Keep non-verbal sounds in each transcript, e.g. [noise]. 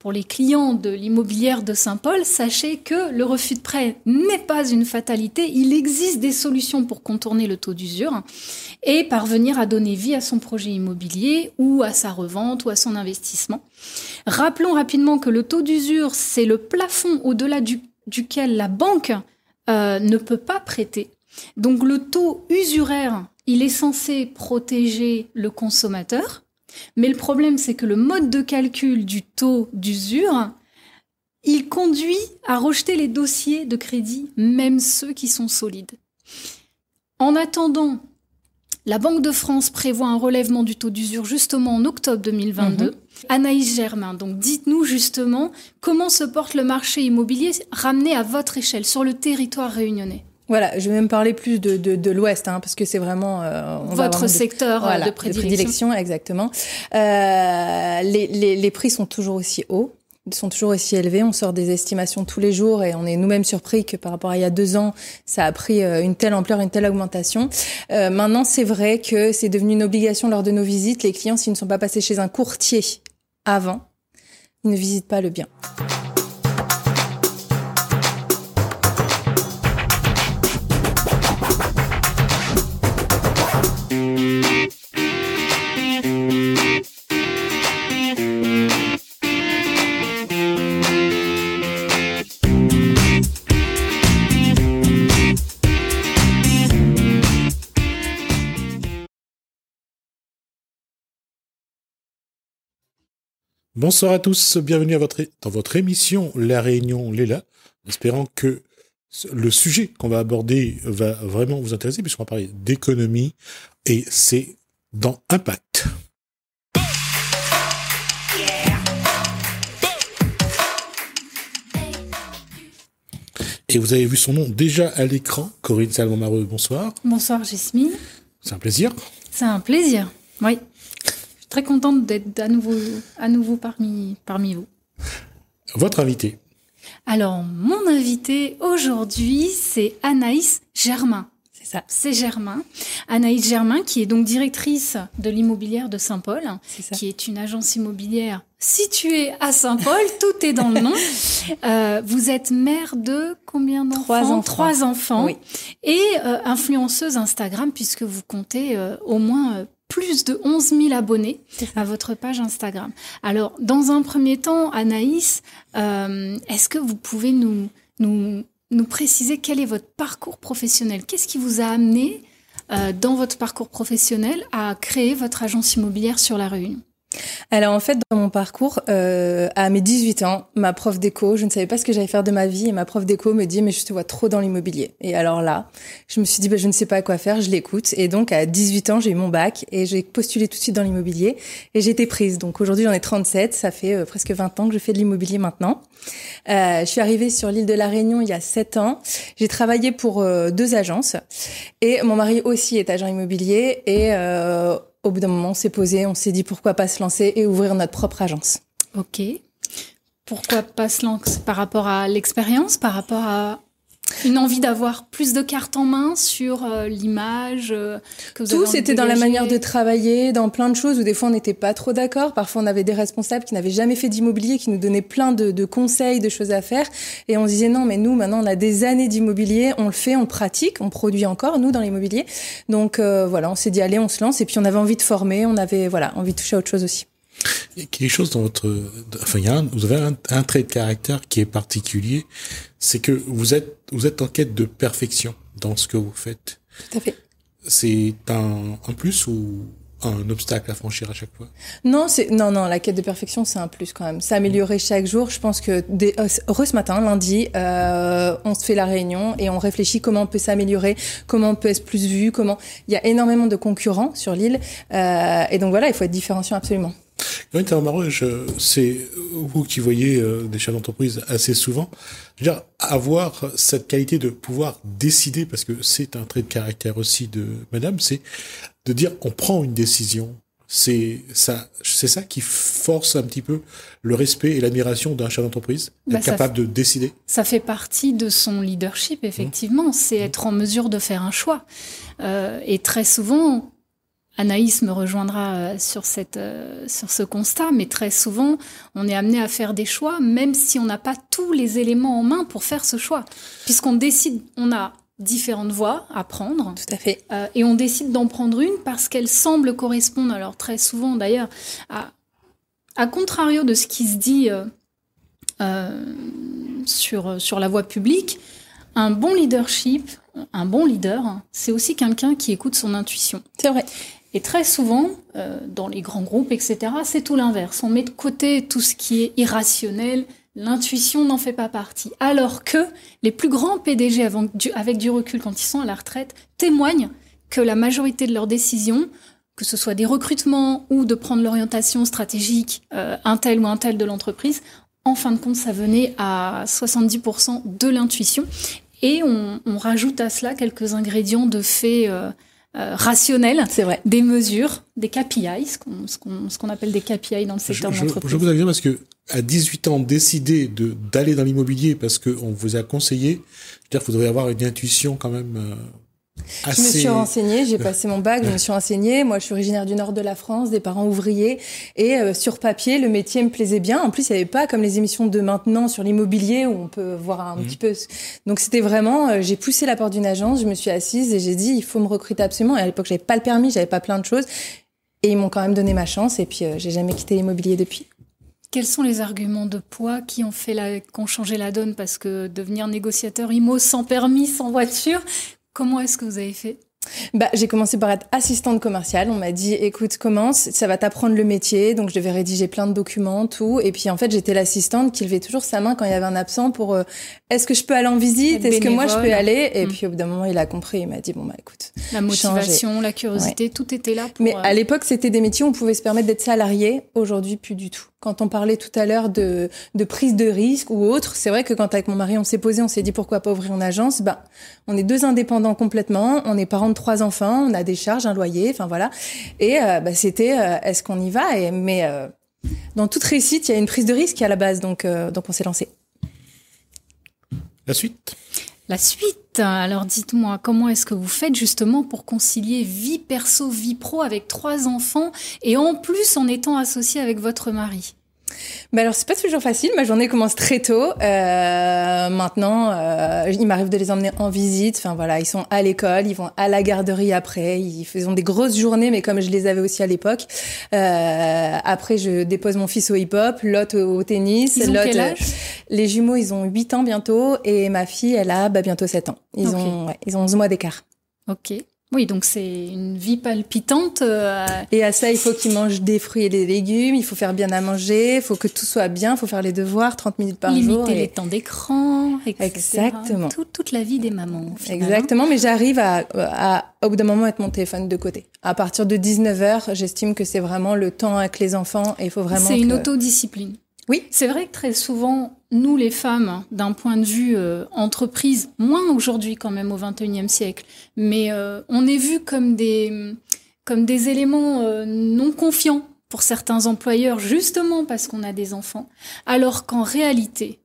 pour les clients de l'immobilière de Saint-Paul, sachez que le refus de prêt n'est pas une fatalité. Il existe des solutions pour contourner le taux d'usure et parvenir à donner vie à son projet immobilier ou à sa revente ou à son investissement. Rappelons rapidement que le taux d'usure, c'est le plafond au-delà duquel la banque euh, ne peut pas prêter. Donc le taux usuraire, il est censé protéger le consommateur, mais le problème, c'est que le mode de calcul du taux d'usure, il conduit à rejeter les dossiers de crédit, même ceux qui sont solides. En attendant, la Banque de France prévoit un relèvement du taux d'usure justement en octobre 2022. Mhm. Anaïs Germain, donc dites-nous justement comment se porte le marché immobilier ramené à votre échelle sur le territoire réunionnais. Voilà, je vais même parler plus de, de, l'Ouest, hein, parce que c'est vraiment euh, votre secteur euh, de, prédilection. exactement. Euh, les, les, les, prix sont toujours aussi hauts sont toujours aussi élevés. On sort des estimations tous les jours et on est nous-mêmes surpris que par rapport à il y a deux ans, ça a pris euh, une telle ampleur, une telle augmentation. Euh, maintenant, c'est vrai que c'est devenu une obligation lors de nos visites. Les clients, s'ils ne sont pas passés chez un courtier avant, ils ne visitent pas le bien. Bonsoir à tous, bienvenue à votre, dans votre émission La Réunion Léla, espérant que le sujet qu'on va aborder va vraiment vous intéresser puisqu'on va parler d'économie et c'est dans Impact. Et vous avez vu son nom déjà à l'écran, Corinne Salmon-Mareux, bonsoir. Bonsoir Jasmine. C'est un plaisir. C'est un plaisir, oui très contente d'être à nouveau, à nouveau parmi, parmi vous. Votre invité Alors, mon invité aujourd'hui, c'est Anaïs Germain. C'est ça. C'est Germain. Anaïs Germain, qui est donc directrice de l'immobilière de Saint-Paul, qui est une agence immobilière située à Saint-Paul. [laughs] tout est dans le nom. Euh, vous êtes mère de combien d'enfants? Trois enfants. Trois enfants. Oui. Et euh, influenceuse Instagram, puisque vous comptez euh, au moins plus de 11 000 abonnés à votre page Instagram. Alors, dans un premier temps, Anaïs, euh, est-ce que vous pouvez nous, nous, nous préciser quel est votre parcours professionnel? Qu'est-ce qui vous a amené euh, dans votre parcours professionnel à créer votre agence immobilière sur la Réunion alors en fait, dans mon parcours, euh, à mes 18 ans, ma prof d'éco, je ne savais pas ce que j'allais faire de ma vie, et ma prof d'éco me dit mais je te vois trop dans l'immobilier. Et alors là, je me suis dit bah, je ne sais pas quoi faire, je l'écoute. Et donc à 18 ans, j'ai eu mon bac et j'ai postulé tout de suite dans l'immobilier et j'ai été prise. Donc aujourd'hui, j'en ai 37, ça fait euh, presque 20 ans que je fais de l'immobilier maintenant. Euh, je suis arrivée sur l'île de la Réunion il y a 7 ans. J'ai travaillé pour euh, deux agences et mon mari aussi est agent immobilier et euh, au bout d'un moment, on s'est posé, on s'est dit pourquoi pas se lancer et ouvrir notre propre agence. Ok. Pourquoi pas se lancer par rapport à l'expérience, par rapport à une envie d'avoir plus de cartes en main sur euh, l'image euh, que vous Tout, c'était dans la manière de travailler, dans plein de choses où des fois on n'était pas trop d'accord. Parfois on avait des responsables qui n'avaient jamais fait d'immobilier, qui nous donnaient plein de, de, conseils, de choses à faire. Et on se disait non, mais nous maintenant on a des années d'immobilier, on le fait, on pratique, on produit encore, nous dans l'immobilier. Donc euh, voilà, on s'est dit allez, on se lance. Et puis on avait envie de former, on avait voilà envie de toucher à autre chose aussi. Il y a quelque chose dans votre, enfin, il y a vous avez un, trait de caractère qui est particulier, c'est que vous êtes, vous êtes en quête de perfection dans ce que vous faites. Tout à fait. C'est un, un plus ou un obstacle à franchir à chaque fois? Non, c'est non non, la quête de perfection c'est un plus quand même. S'améliorer chaque jour. Je pense que des, euh, heureux ce matin, lundi, euh, on se fait la réunion et on réfléchit comment on peut s'améliorer, comment on peut être plus vu, comment. Il y a énormément de concurrents sur l'île euh, et donc voilà, il faut être différenciant absolument. Oui, c'est vous qui voyez euh, des chefs d'entreprise assez souvent. Je veux dire, avoir cette qualité de pouvoir décider, parce que c'est un trait de caractère aussi de Madame, c'est de dire qu'on prend une décision. C'est ça, c'est ça qui force un petit peu le respect et l'admiration d'un chef d'entreprise, bah, être capable de décider. Ça fait partie de son leadership, effectivement. C'est être en mesure de faire un choix. Euh, et très souvent, Anaïs me rejoindra euh, sur, cette, euh, sur ce constat, mais très souvent, on est amené à faire des choix, même si on n'a pas tous les éléments en main pour faire ce choix. Puisqu'on décide, on a différentes voies à prendre. Tout à fait. Euh, et on décide d'en prendre une parce qu'elle semble correspondre, alors très souvent d'ailleurs, à, à contrario de ce qui se dit sur, sur la voie publique, un bon leadership, un bon leader, c'est aussi quelqu'un qui écoute son intuition. C'est vrai. Et très souvent, euh, dans les grands groupes, etc., c'est tout l'inverse. On met de côté tout ce qui est irrationnel, l'intuition n'en fait pas partie. Alors que les plus grands PDG avec du recul quand ils sont à la retraite témoignent que la majorité de leurs décisions, que ce soit des recrutements ou de prendre l'orientation stratégique euh, un tel ou un tel de l'entreprise, en fin de compte, ça venait à 70% de l'intuition. Et on, rajoute à cela quelques ingrédients de faits euh, euh, rationnels, c'est vrai, des mesures, des KPI, ce qu'on ce qu'on appelle des KPI dans le secteur je, d'entreprise. Je, vous dire parce que à 18 ans, décider de d'aller dans l'immobilier parce qu'on vous a conseillé, je veux dire, vous devez avoir une intuition quand même. Euh, je me suis renseignée, j'ai passé mon bac, je me suis renseignée. Moi, je suis originaire du nord de la France, des parents ouvriers. Et euh, sur papier, le métier me plaisait bien. En plus, il n'y avait pas comme les émissions de maintenant sur l'immobilier où on peut voir un petit peu. Donc, c'était vraiment, euh, j'ai poussé la porte d'une agence, je me suis assise et j'ai dit, il faut me recruter absolument. Et à l'époque, j'avais pas le permis, j'avais pas plein de choses. Et ils m'ont quand même donné ma chance. Et puis, euh, j'ai jamais quitté l'immobilier depuis. Quels sont les arguments de poids qui ont fait la, qui ont changé la donne? Parce que devenir négociateur IMO sans permis, sans voiture, Comment est-ce que vous avez fait? Bah, j'ai commencé par être assistante commerciale. On m'a dit, écoute, commence, ça va t'apprendre le métier. Donc, je devais rédiger plein de documents, tout. Et puis, en fait, j'étais l'assistante qui levait toujours sa main quand il y avait un absent pour, euh, est-ce que je peux aller en visite? Est-ce que moi, je peux aller? Et mm. puis, au bout d'un moment, il a compris. Il m'a dit, bon, bah, écoute. La motivation, la curiosité, tout était là pour. Mais à euh, l'époque, c'était des métiers où on pouvait se permettre d'être salarié. Aujourd'hui, plus du tout quand on parlait tout à l'heure de, de, prise de risque ou autre, c'est vrai que quand avec mon mari on s'est posé, on s'est dit pourquoi pas ouvrir une agence. Ben, on est deux indépendants complètement, on est parents de trois enfants, on a des charges, un loyer, enfin voilà. Et euh, ben, c'était euh, est-ce qu'on y va? Et mais euh, dans toute réussite, il y a une prise de risque à la base, donc donc on s'est lancé. La suite. La suite. Alors dites-moi, comment est-ce que vous faites justement pour concilier vie perso, vie pro avec trois enfants et en plus en étant associé avec votre mari? Bah alors c'est pas toujours facile. Ma journée commence très tôt. Euh, maintenant, euh, il m'arrive de les emmener en visite. Enfin voilà, ils sont à l'école, ils vont à la garderie après. Ils font des grosses journées, mais comme je les avais aussi à l'époque. Euh, après, je dépose mon fils au hip-hop, l'autre au tennis. Ils ont quel âge? les jumeaux, ils ont 8 ans bientôt, et ma fille, elle a bah, bientôt 7 ans. Ils ont, ouais, ils ont 11 mois d'écart. Ok. Oui, donc c'est une vie palpitante. Euh, et à ça, il faut qu'ils mangent des fruits et des légumes, il faut faire bien à manger, il faut que tout soit bien, il faut faire les devoirs 30 minutes par jour. Limiter les temps d'écran, etc. Exactement. toute la vie des mamans. Exactement, mais j'arrive à, à, au bout d'un moment, mettre mon téléphone de côté. À partir de 19h, j'estime que c'est vraiment le temps avec les enfants et il faut vraiment... C'est une autodiscipline. Oui. C'est vrai que très souvent, nous les femmes, d'un point de vue euh, entreprise, moins aujourd'hui quand même au XXIe siècle, mais euh, on est vu comme des, comme des éléments euh, non confiants pour certains employeurs, justement parce qu'on a des enfants, alors qu'en réalité,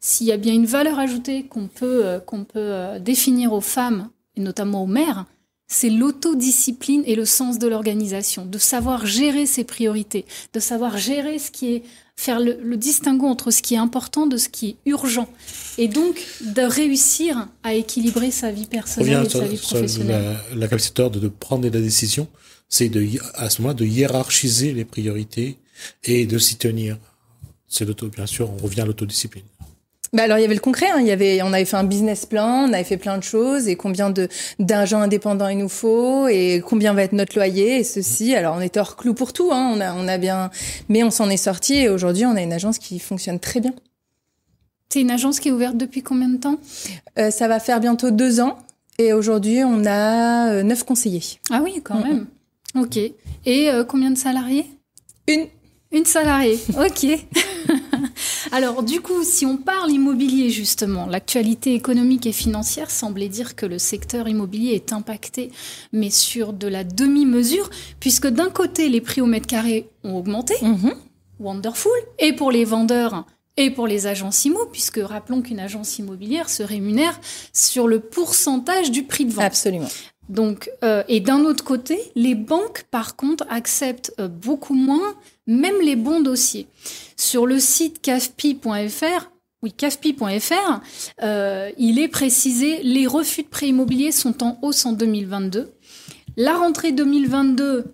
s'il y a bien une valeur ajoutée qu'on peut, qu'on peut définir aux femmes, et notamment aux mères, c'est l'autodiscipline et le sens de l'organisation, de savoir gérer ses priorités, de savoir gérer ce qui est faire le, le, distinguo entre ce qui est important de ce qui est urgent. Et donc, de réussir à équilibrer sa vie personnelle et sa vie professionnelle. La, la capacité de, de prendre la décision, c'est de, à ce moment de hiérarchiser les priorités et de s'y tenir. C'est l'auto, bien sûr, on revient à l'autodiscipline. Bah alors il y avait le concret, hein. il y avait, on avait fait un business plan, on avait fait plein de choses et combien de d'agents indépendants il nous faut et combien va être notre loyer et ceci. Alors on était hors clou pour tout, hein. on a on a bien, mais on s'en est sorti et aujourd'hui on a une agence qui fonctionne très bien. C'est une agence qui est ouverte depuis combien de temps? Euh, Ça va faire bientôt deux ans et aujourd'hui on a euh, neuf conseillers. Ah oui quand même. Ok. Et euh, combien de salariés? Une. Une salariée. Ok. [laughs] Alors du coup, si on parle immobilier justement, l'actualité économique et financière semblait dire que le secteur immobilier est impacté, mais sur de la demi-mesure, puisque d'un côté, les prix au mètre carré ont augmenté. Mhm. Wonderful. Et pour les vendeurs, et pour les agences IMO, puisque rappelons qu'une agence immobilière se rémunère sur le pourcentage du prix de vente. Absolument. Donc, euh, et d'un autre côté, les banques, par contre, acceptent euh, beaucoup moins, même les bons dossiers. Sur le site cafpi.fr, oui, cafpi.fr, euh, il est précisé les refus de prêts immobiliers sont en hausse en 2022. La rentrée 2022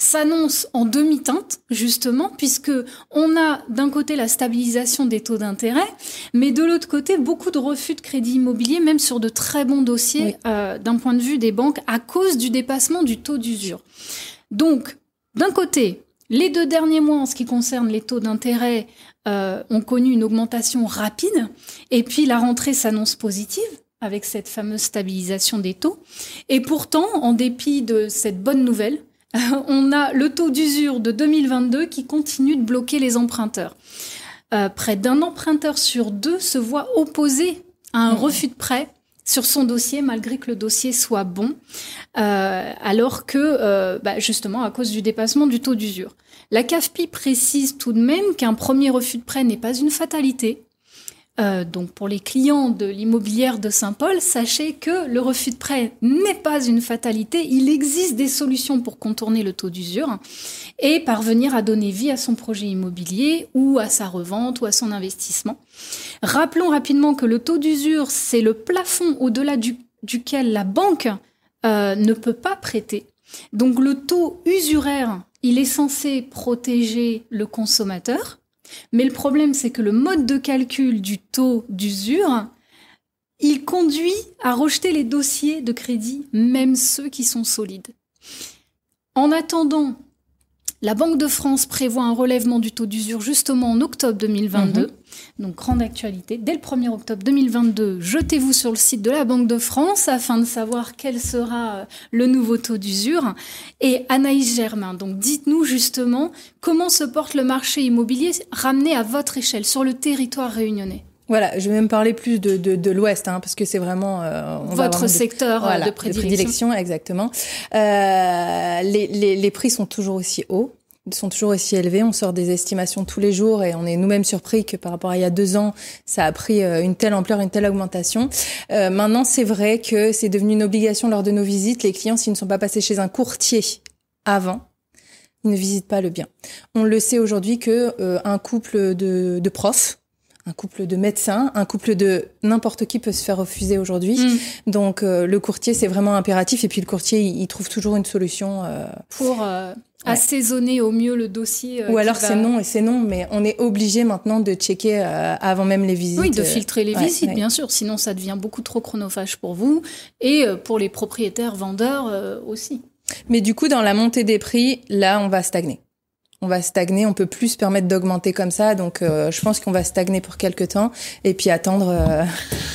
s'annonce en demi-teinte, justement, puisque on a d'un côté la stabilisation des taux d'intérêt, mais de l'autre côté, beaucoup de refus de crédit immobilier, même sur de très bons dossiers euh, d'un point de vue des banques, à cause du dépassement du taux d'usure. Donc, d'un côté, les deux derniers mois, en ce qui concerne les taux d'intérêt, euh, ont connu une augmentation rapide, et puis la rentrée s'annonce positive avec cette fameuse stabilisation des taux. Et pourtant, en dépit de cette bonne nouvelle, on a le taux d'usure de 2022 qui continue de bloquer les emprunteurs. Euh, près d'un emprunteur sur deux se voit opposé à un mmh. refus de prêt sur son dossier malgré que le dossier soit bon, euh, alors que euh, bah, justement à cause du dépassement du taux d'usure. La CAFPI précise tout de même qu'un premier refus de prêt n'est pas une fatalité, euh, donc pour les clients de l'immobilière de Saint-Paul, sachez que le refus de prêt n'est pas une fatalité. Il existe des solutions pour contourner le taux d'usure et parvenir à donner vie à son projet immobilier ou à sa revente ou à son investissement. Rappelons rapidement que le taux d'usure, c'est le plafond au-delà duquel la banque euh, ne peut pas prêter. Donc le taux usuraire, il est censé protéger le consommateur mais le problème, c'est que le mode de calcul du taux d'usure, il conduit à rejeter les dossiers de crédit, même ceux qui sont solides. En attendant, la Banque de France prévoit un relèvement du taux d'usure justement en octobre 2022. Mhm. Donc, grande actualité. Dès le 1er octobre 2022, jetez-vous sur le site de la Banque de France afin de savoir quel sera euh, le nouveau taux d'usure. Et Anaïs Germain, donc dites-nous justement comment se porte le marché immobilier ramené à votre échelle sur le territoire réunionnais. Voilà, je vais même parler plus de, de, l'Ouest, hein, parce que c'est vraiment euh, votre secteur euh, de, prédilection. exactement. Euh, les, les, les, prix sont toujours aussi hauts sont toujours aussi élevés. On sort des estimations tous les jours et on est nous-mêmes surpris que par rapport à il y a deux ans, ça a pris euh, une telle ampleur, une telle augmentation. Euh, maintenant, c'est vrai que c'est devenu une obligation lors de nos visites. Les clients, s'ils ne sont pas passés chez un courtier avant, ils ne visitent pas le bien. On le sait aujourd'hui que euh, un couple de, de profs un couple de médecins, un couple de n'importe qui peut se faire refuser aujourd'hui. Mm. Donc euh, le courtier c'est vraiment impératif et puis le courtier il, trouve toujours une solution euh, pour euh, assaisonner au mieux le dossier. Ou alors c'est non et c'est non, mais on est obligé maintenant de checker avant même les visites. Oui, de filtrer les visites bien sûr, sinon ça devient beaucoup trop chronophage pour vous et pour les propriétaires vendeurs aussi. Mais du coup dans la montée des prix, là on va stagner on va stagner, on peut plus se permettre d'augmenter comme ça. Donc, euh, je pense qu'on va stagner pour quelques temps et puis attendre euh,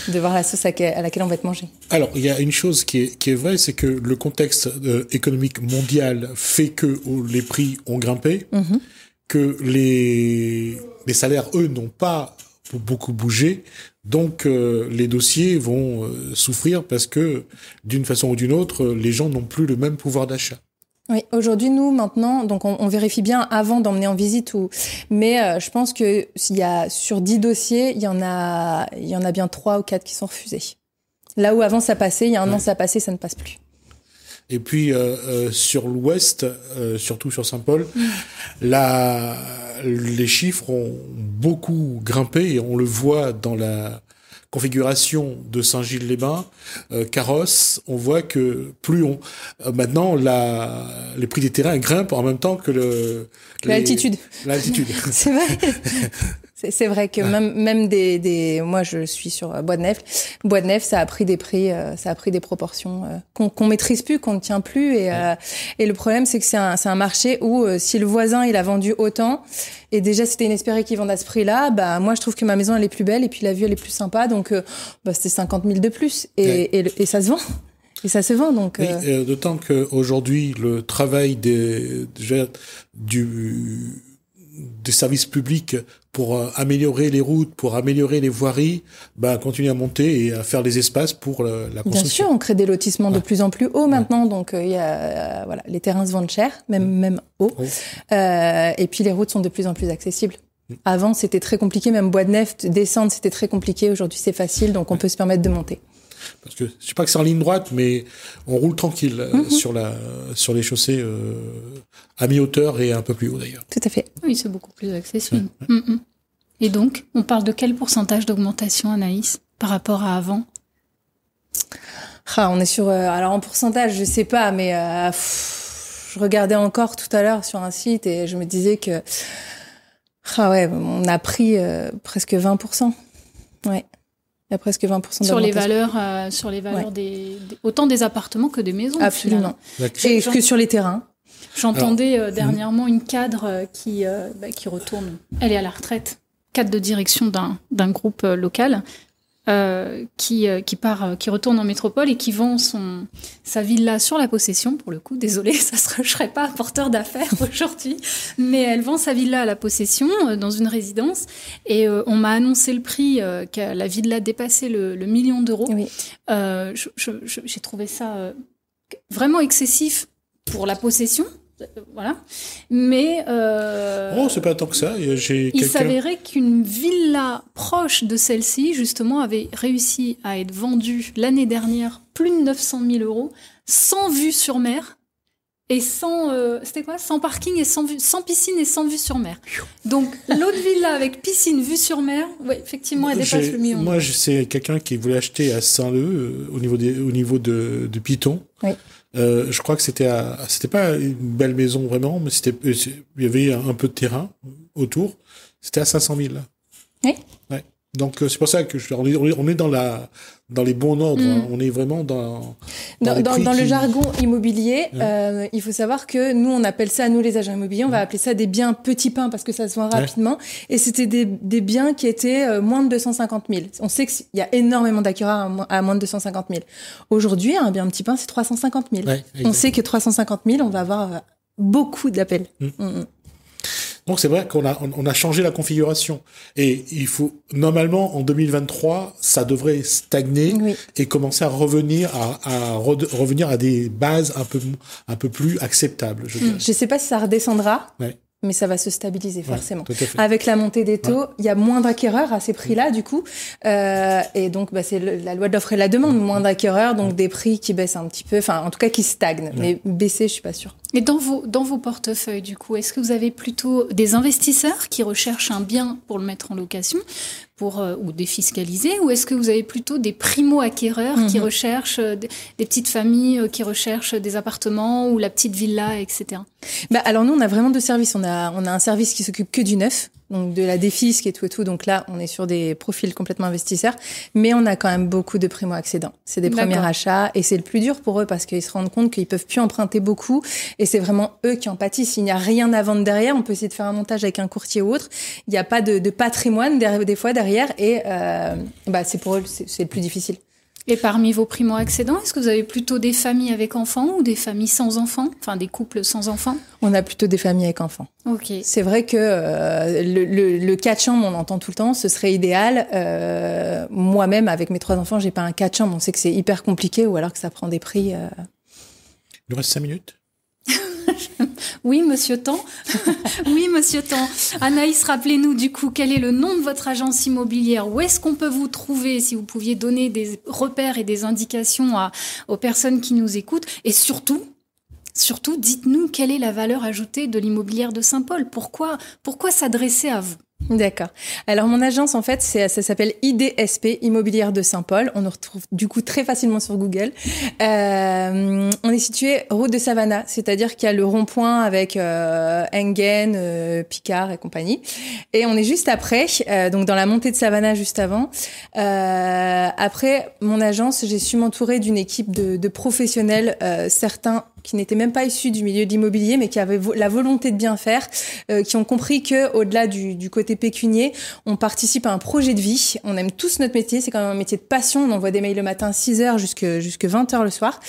[laughs] de voir la sauce à, laquelle on va être mangé. Alors, il y a une chose qui est, qui est vraie, c'est que le contexte euh, économique mondial fait que les prix ont grimpé, mhm. que les, les salaires, eux, n'ont pas beaucoup bougé. Donc, les dossiers vont souffrir parce que, d'une façon ou d'une autre, les gens n'ont plus le même pouvoir d'achat. Oui, aujourd'hui, nous, maintenant, donc on, vérifie bien avant d'emmener en visite ou, mais euh, je pense que s'il y a sur 10 dossiers, il y en a, il y en a bien trois ou quatre qui sont refusés. Là où avant ça passait, il y a un an ça passait, ça ne passe plus. Et puis euh, euh, sur l'Ouest, surtout sur Saint-Paul, mm. là, les chiffres ont beaucoup grimpé et on le voit dans la configuration de Saint-Gilles-les-Bains, euh, carrosse, on voit que plus on euh, maintenant la, les prix des terrains grimpent en même temps que le l'altitude. L'altitude. [laughs] C'est vrai. [laughs] C'est vrai que même, même des, des, moi je suis sur euh, Bois de Nef. Bois de Nef, ça a pris des prix, euh, ça a pris des proportions euh, qu'on maîtrise plus, qu'on ne tient plus. Et, et le problème, c'est que c'est un, un marché où si le voisin il a vendu autant et déjà c'était inespéré qu'il vende à ce prix-là, bah moi je trouve que ma maison elle est plus belle et puis la vue elle est plus sympa, donc bah, c'était 50 000 de plus et, et, et ça se vend. Et ça se vend donc. Oui, D'autant qu'aujourd'hui, le travail des, du, des services publics pour euh, améliorer les routes, pour améliorer les voiries, bah, continuer à monter et à faire des espaces pour la, la construction. Bien sûr, on crée des lotissements de plus en plus hauts maintenant, donc euh, y a, euh, voilà, les terrains se vendent cher, même mm. même haut, euh, et puis les routes sont de plus en plus accessibles. Mm. Avant, c'était très compliqué, même bois de nef, descendre, c'était très compliqué. Aujourd'hui, c'est facile, donc on peut se permettre de monter. Parce que je sais pas que c'est en ligne droite, mais on roule tranquille euh, Mhm. sur la sur les chaussées euh, à mi-hauteur et un peu plus haut d'ailleurs. Tout à fait. Oui, c'est beaucoup plus accessible. Mm, mm. Et donc, on parle de quel pourcentage d'augmentation, Anaïs, par rapport à avant? Ah, on est sur. euh, alors en pourcentage, je sais pas, mais euh, pff, je regardais encore tout à l'heure sur un site et je me disais que. Ah ouais, on a pris euh, presque 20%. Ouais. Il y a presque 20% sur les valeurs, euh, sur les valeurs Ouais. des, des- autant des appartements que des maisons. Absolument. Et que sur les terrains. J'entendais euh, dernièrement une cadre euh, qui, euh, bah, qui retourne. Elle est à la retraite, cadre de direction d'un d'un groupe euh, local, euh, qui, euh, qui part, euh, qui retourne en métropole et qui vend son, sa villa sur la possession. Pour le coup, désolé, [laughs] ça ne serait pas un porteur d'affaires [laughs] aujourd'hui, mais elle vend sa villa à la possession dans une résidence. Et on m'a annoncé le prix que la villa dépassait le, le million d'euros. Oui. Je- je- je- J'ai trouvé ça vraiment excessif pour la possession. Voilà. Mais euh, Oh, c'est pas tant que ça. il s'avérait qu'une villa proche de celle-ci, justement, avait réussi à être vendue l'année dernière plus de 900 000 euros, sans vue sur mer. Et sans, euh, c'était quoi? Sans parking et sans, vue, sans piscine et sans vue sur mer. Donc, l'autre villa avec piscine, vue sur mer, ouais, effectivement, elle dépasse le million. Moi, je- c'est quelqu'un qui voulait acheter à Saint-Leu, euh, au niveau des, au niveau de, de Python. Oui. Euh, je crois que c'était à, c'était pas une belle maison vraiment, mais c'était, euh, il y avait un peu de terrain autour. C'était à 500 000. Là. Oui. Ouais. Donc euh, c'est pour ça que je, on, est, dans la, dans les bons ordres. Mm. hein. On est vraiment dans. Dans, le jargon immobilier, Ouais. euh, il faut savoir que nous, on appelle ça, nous les agents immobiliers, on va appeler ça des biens petits pains parce que ça se vend Ouais. rapidement. Et c'était des, des biens qui étaient euh, moins de 250 000. On sait qu'il y a énormément d'acquéreurs à, mo- à moins de 250 000. Aujourd'hui, un bien petit pain, c'est 350 000. Ouais, on sait que 350 000, on va avoir beaucoup d'appels. Mm. Mm, mm. Donc c'est vrai qu'on a on, a changé la configuration et il faut normalement en 2023 ça devrait stagner Oui. et commencer à revenir à, à re- revenir à des bases un peu un peu plus acceptables. Je dirais. Je sais pas si ça redescendra, Ouais. mais ça va se stabiliser forcément. Avec la montée des taux, il y a moins d'acquéreurs à ces prix-là, du coup. Euh, et donc, bah, c'est la loi de l'offre et la demande. Moins d'acquéreurs, donc des prix qui baissent un petit peu. Enfin, en tout cas, qui stagnent. Mais baisser, je suis pas sûre. Et dans vos, dans vos portefeuilles, du coup, est-ce que vous avez plutôt des investisseurs qui recherchent un bien pour le mettre en location pour, euh, ou défiscaliser ou est-ce que vous avez plutôt des primo-acquéreurs qui Mhm. recherchent euh, des, des petites familles euh, qui recherchent des appartements ou la petite villa, etc. Bah, alors nous, on a vraiment deux services. On a, on a un service qui s'occupe que du neuf, donc de la défisque et tout et tout. Donc là, on est sur des profils complètement investisseurs, mais on a quand même beaucoup de primo-accédants. C'est des premiers achats et c'est le plus dur pour eux parce qu'ils se rendent compte qu'ils peuvent plus emprunter beaucoup et c'est vraiment eux qui en pâtissent. Il n'y a rien à vendre derrière. On peut essayer de faire un montage avec un courtier ou autre. Il n'y a pas de, de patrimoine derrière, des fois derrière et euh, bah, c'est pour eux, c'est le plus difficile. Et parmi vos primo-accédants, est-ce que vous avez plutôt des familles avec enfants ou des familles sans enfants? Enfin, des couples sans enfants? On a plutôt des familles avec enfants. Ok. C'est vrai que euh, le, le, le 4 chambres, on entend tout le temps, ce serait idéal. Euh, Moi-même, avec mes trois enfants, j'ai pas un 4 chambres. On sait que c'est hyper compliqué ou alors que ça prend des prix. euh. Il nous reste cinq minutes. [laughs] Oui, monsieur Tan. [laughs] oui, monsieur Tan. Anaïs, rappelez-nous du coup quel est le nom de votre agence immobilière? Où est-ce qu'on peut vous trouver si vous pouviez donner des repères et des indications aux personnes qui nous écoutent? Et surtout, surtout, dites-nous quelle est la valeur ajoutée de l'immobilière de Saint-Paul. Pourquoi, pourquoi s'adresser à vous? D'accord. Alors mon agence, en fait, ça s'appelle IDSP, Immobilière de Saint-Paul. On nous retrouve du coup très facilement sur Google. Euh, on est situé route de Savannah, c'est-à-dire qu'il y a le rond-point avec euh, Engen, euh, Picard et compagnie. Et on est juste après, euh, donc dans la montée de Savannah juste avant. Euh, après mon agence, j'ai su m'entourer d'une équipe de, de professionnels, euh, certains qui n'étaient même pas issus du milieu de l'immobilier, mais qui avaient la volonté de bien faire, euh, qui ont compris que au-delà du, du côté pécunier, on participe à un projet de vie. On aime tous notre métier, c'est quand même un métier de passion. On envoie des mails le matin 6 heures jusque jusque 20 heures le soir,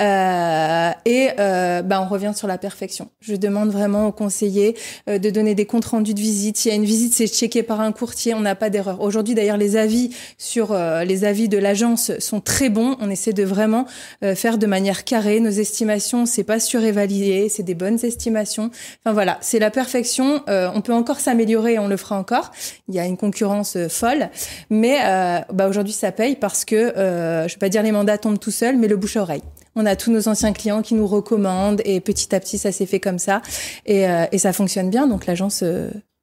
euh, et euh, bah on revient sur la perfection. Je demande vraiment aux conseillers euh, de donner des comptes rendus de visite. S'il y a une visite, c'est checké par un courtier, on n'a pas d'erreur. Aujourd'hui, d'ailleurs, les avis sur euh, les avis de l'agence sont très bons. On essaie de vraiment faire de manière carrée. Nos estimations c'est pas surévalué, c'est des bonnes estimations. Enfin voilà, c'est la perfection. Euh, on peut encore s'améliorer, on le fera encore. Il y a une concurrence euh, folle, mais euh, bah aujourd'hui ça paye parce que je vais pas dire les mandats tombent tout seuls, mais le bouche à oreille. On a tous nos anciens clients qui nous recommandent et petit à petit ça s'est fait comme ça et, et ça fonctionne bien. Donc l'agence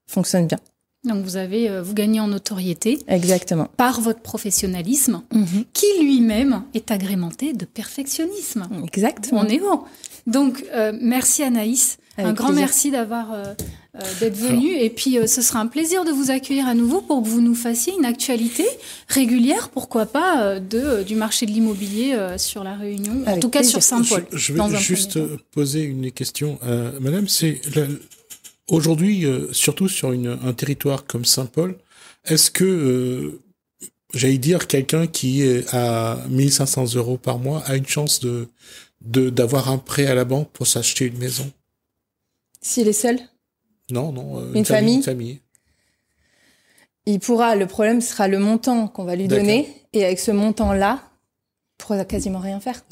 fonctionne bien. Donc vous avez, euh, vous gagnez en notoriété. Exactement. Par votre professionnalisme, mhm. qui lui-même est agrémenté de perfectionnisme. Exactement. On est bon. Donc euh, merci Anaïs. un grand merci d'avoir euh, d'être venu et puis ce sera un plaisir de vous accueillir à nouveau pour que vous nous fassiez une actualité régulière, pourquoi pas, de du marché de l'immobilier sur la Réunion, en tout cas sur Saint-Paul. Je, je, vais juste poser une question, Madame. C'est Aujourd'hui, euh, surtout sur une, un territoire comme Saint-Paul, est-ce que, euh, j'allais dire, quelqu'un qui est à 1500 euros par mois a une chance de d'avoir un prêt à la banque pour s'acheter une maison? S'il est seul? Non, non. Euh, une, famille, une famille. Il pourra. Le problème sera le montant qu'on va lui donner, et avec ce montant-là, pourra quasiment rien faire.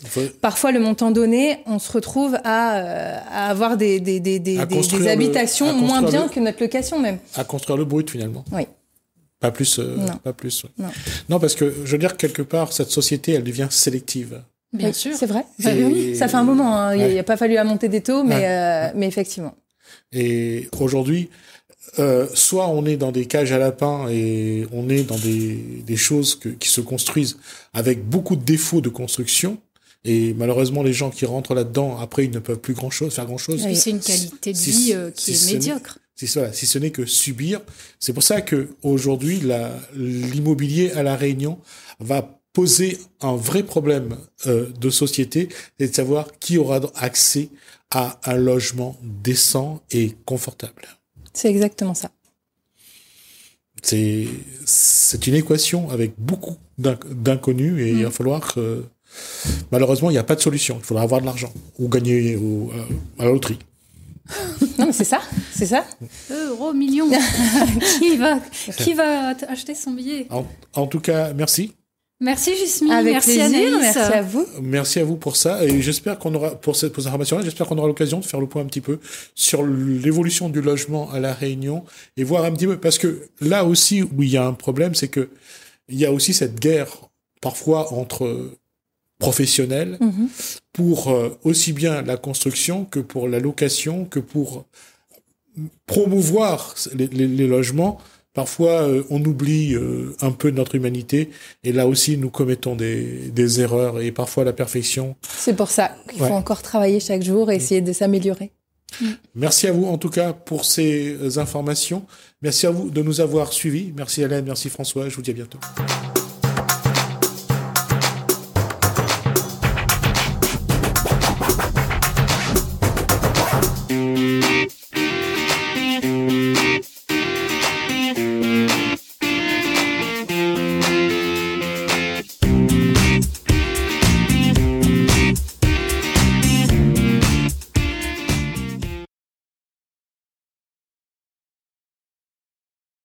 Parfois, le montant donné, on se retrouve à, euh, à avoir des, des, des, des, des habitations moins bien que notre location même. À construire le brut finalement. Oui. Pas plus. Euh, non. Pas plus. Non. non. parce que je veux dire quelque part, cette société, elle devient sélective. Bien sûr. C'est vrai. Bah oui, ça fait un moment. Hein. Il n'y a pas fallu à monter des taux, mais, euh, mais effectivement. Et aujourd'hui, euh, soit on est dans des cages à lapins et on est dans des, des choses que, qui se construisent avec beaucoup de défauts de construction. Et malheureusement, les gens qui rentrent là-dedans, après, ils ne peuvent plus grand chose, faire grand chose. c'est une qualité de vie euh, qui est médiocre. Si, voilà, si ce n'est que subir. C'est pour ça que aujourd'hui, l'immobilier à la Réunion va poser un vrai problème euh, de société, c'est de savoir qui aura accès à un logement décent et confortable. C'est exactement ça. C'est c'est une équation avec beaucoup d'inconnus et il va mm. falloir que malheureusement il n'y a pas de solution. Il faudra avoir de l'argent ou gagner au, à la loterie. non mais c'est ça, c'est ça. [laughs] Euros, millions. [laughs] qui va qui va acheter son billet? En tout cas, merci. Merci Jusmine, Avec merci plaisir, merci à vous. Merci à vous pour ça et j'espère qu'on aura pour cette, information-là, j'espère qu'on aura l'occasion de faire le point un petit peu sur l'évolution du logement à la Réunion et voir un petit peu parce que là aussi où il y a un problème, c'est que il y a aussi cette guerre parfois entre professionnels mhm. pour euh, aussi bien la construction que pour la location que pour promouvoir les, les logements Parfois, euh, on oublie euh, un peu notre humanité, et là aussi, nous commettons des, des erreurs, et parfois la perfection. C'est pour ça qu'il faut encore travailler chaque jour et essayer de s'améliorer. Merci à vous, en tout cas, pour ces euh, informations. Merci à vous de nous avoir suivis. Merci Hélène, merci François, je vous dis à bientôt.